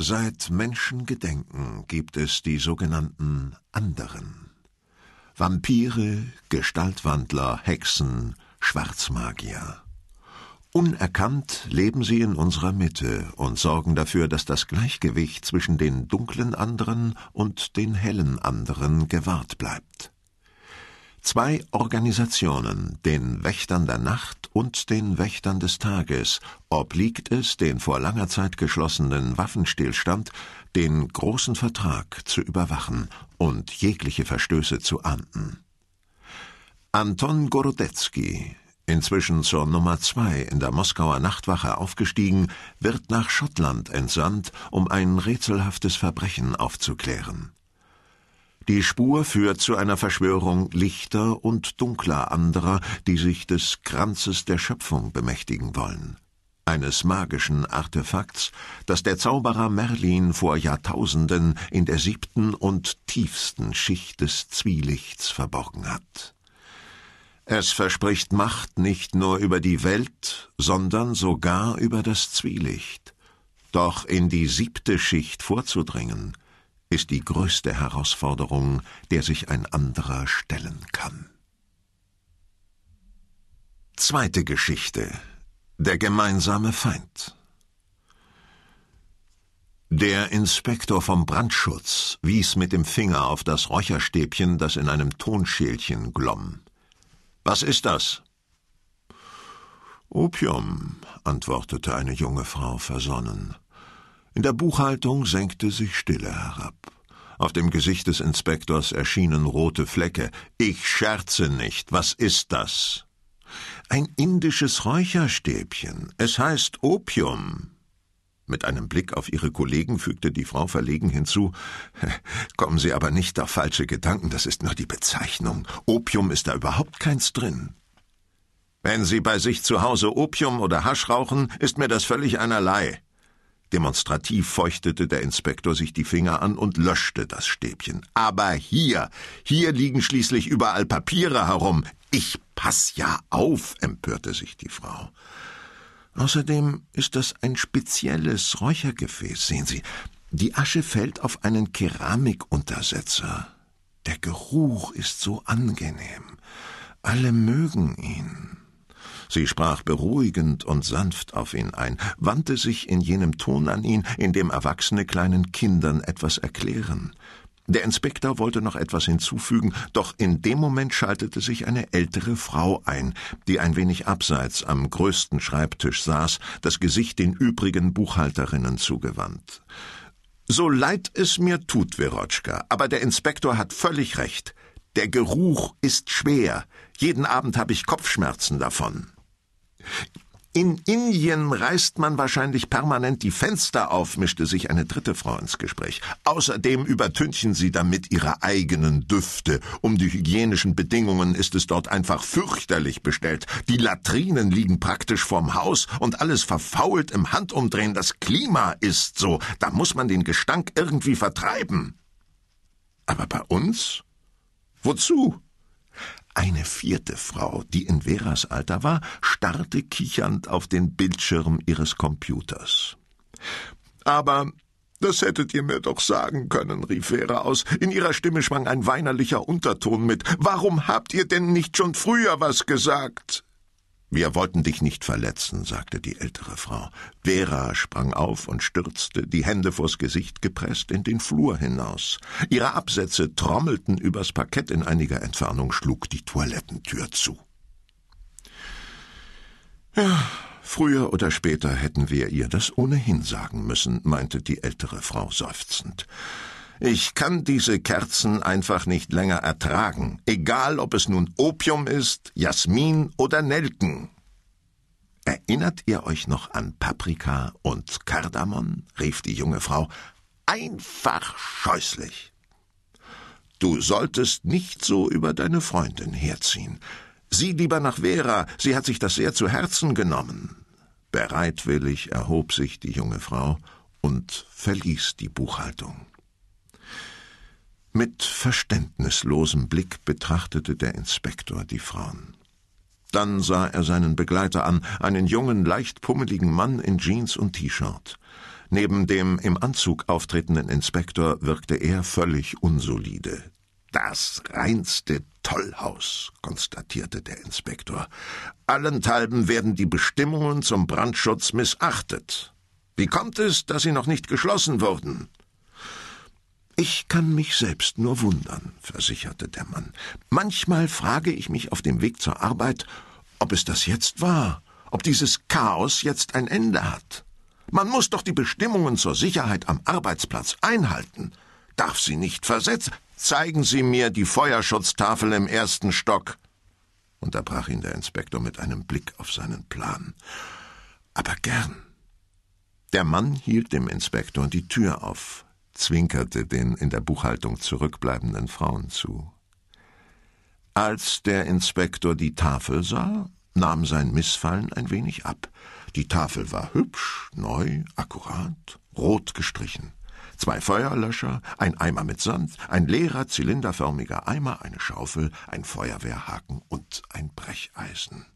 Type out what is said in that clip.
Seit Menschengedenken gibt es die sogenannten anderen. Vampire, Gestaltwandler, Hexen, Schwarzmagier. Unerkannt leben sie in unserer Mitte und sorgen dafür, dass das Gleichgewicht zwischen den dunklen anderen und den hellen anderen gewahrt bleibt. Zwei Organisationen, den Wächtern der Nacht und den Wächtern des Tages, obliegt es, den vor langer Zeit geschlossenen Waffenstillstand, den großen Vertrag zu überwachen und jegliche Verstöße zu ahnden. Anton Gorodetzky, inzwischen zur Nummer zwei in der Moskauer Nachtwache aufgestiegen, wird nach Schottland entsandt, um ein rätselhaftes Verbrechen aufzuklären. Die Spur führt zu einer Verschwörung lichter und dunkler anderer, die sich des Kranzes der Schöpfung bemächtigen wollen. Eines magischen Artefakts, das der Zauberer Merlin vor Jahrtausenden in der siebten und tiefsten Schicht des Zwielichts verborgen hat. Es verspricht Macht nicht nur über die Welt, sondern sogar über das Zwielicht. Doch in die siebte Schicht vorzudringen, ist die größte Herausforderung, der sich ein anderer stellen kann. Zweite Geschichte Der gemeinsame Feind Der Inspektor vom Brandschutz wies mit dem Finger auf das Räucherstäbchen, das in einem Tonschälchen glomm. Was ist das? Opium, antwortete eine junge Frau versonnen. In der Buchhaltung senkte sich Stille herab. Auf dem Gesicht des Inspektors erschienen rote Flecke. Ich scherze nicht. Was ist das? Ein indisches Räucherstäbchen. Es heißt Opium. Mit einem Blick auf ihre Kollegen fügte die Frau verlegen hinzu Kommen Sie aber nicht auf falsche Gedanken, das ist nur die Bezeichnung. Opium ist da überhaupt keins drin. Wenn Sie bei sich zu Hause Opium oder Hasch rauchen, ist mir das völlig einerlei. Demonstrativ feuchtete der Inspektor sich die Finger an und löschte das Stäbchen. Aber hier, hier liegen schließlich überall Papiere herum. Ich pass ja auf, empörte sich die Frau. Außerdem ist das ein spezielles Räuchergefäß, sehen Sie. Die Asche fällt auf einen Keramikuntersetzer. Der Geruch ist so angenehm. Alle mögen ihn. Sie sprach beruhigend und sanft auf ihn ein, wandte sich in jenem Ton an ihn, in dem Erwachsene kleinen Kindern etwas erklären. Der Inspektor wollte noch etwas hinzufügen, doch in dem Moment schaltete sich eine ältere Frau ein, die ein wenig abseits am größten Schreibtisch saß, das Gesicht den übrigen Buchhalterinnen zugewandt. So leid es mir tut, Verotschka, aber der Inspektor hat völlig recht. Der Geruch ist schwer. Jeden Abend habe ich Kopfschmerzen davon. In Indien reißt man wahrscheinlich permanent die Fenster auf, mischte sich eine dritte Frau ins Gespräch. Außerdem übertünchen sie damit ihre eigenen Düfte. Um die hygienischen Bedingungen ist es dort einfach fürchterlich bestellt. Die Latrinen liegen praktisch vorm Haus und alles verfault im Handumdrehen. Das Klima ist so. Da muss man den Gestank irgendwie vertreiben. Aber bei uns? Wozu? Eine vierte Frau, die in Veras Alter war, starrte kichernd auf den Bildschirm ihres Computers. Aber das hättet ihr mir doch sagen können, rief Vera aus. In ihrer Stimme schwang ein weinerlicher Unterton mit. Warum habt ihr denn nicht schon früher was gesagt? Wir wollten dich nicht verletzen, sagte die ältere Frau. Vera sprang auf und stürzte, die Hände vors Gesicht gepresst, in den Flur hinaus. Ihre Absätze trommelten übers Parkett in einiger Entfernung, schlug die Toilettentür zu. Ja, früher oder später hätten wir ihr das ohnehin sagen müssen, meinte die ältere Frau seufzend. Ich kann diese Kerzen einfach nicht länger ertragen, egal ob es nun Opium ist, Jasmin oder Nelken. Erinnert ihr euch noch an Paprika und Kardamom? rief die junge Frau. Einfach scheußlich. Du solltest nicht so über deine Freundin herziehen. Sieh lieber nach Vera, sie hat sich das sehr zu Herzen genommen. Bereitwillig erhob sich die junge Frau und verließ die Buchhaltung. Mit verständnislosem Blick betrachtete der Inspektor die Frauen. Dann sah er seinen Begleiter an, einen jungen, leicht pummeligen Mann in Jeans und T-Shirt. Neben dem im Anzug auftretenden Inspektor wirkte er völlig unsolide. Das reinste Tollhaus, konstatierte der Inspektor. Allenthalben werden die Bestimmungen zum Brandschutz missachtet. Wie kommt es, dass sie noch nicht geschlossen wurden? Ich kann mich selbst nur wundern, versicherte der Mann. Manchmal frage ich mich auf dem Weg zur Arbeit, ob es das jetzt war, ob dieses Chaos jetzt ein Ende hat. Man muss doch die Bestimmungen zur Sicherheit am Arbeitsplatz einhalten, darf sie nicht versetzen. Zeigen Sie mir die Feuerschutztafel im ersten Stock, unterbrach ihn der Inspektor mit einem Blick auf seinen Plan. Aber gern. Der Mann hielt dem Inspektor die Tür auf, zwinkerte den in der Buchhaltung zurückbleibenden Frauen zu. Als der Inspektor die Tafel sah, nahm sein Missfallen ein wenig ab. Die Tafel war hübsch, neu, akkurat, rot gestrichen. Zwei Feuerlöscher, ein Eimer mit Sand, ein leerer zylinderförmiger Eimer, eine Schaufel, ein Feuerwehrhaken und ein Brecheisen.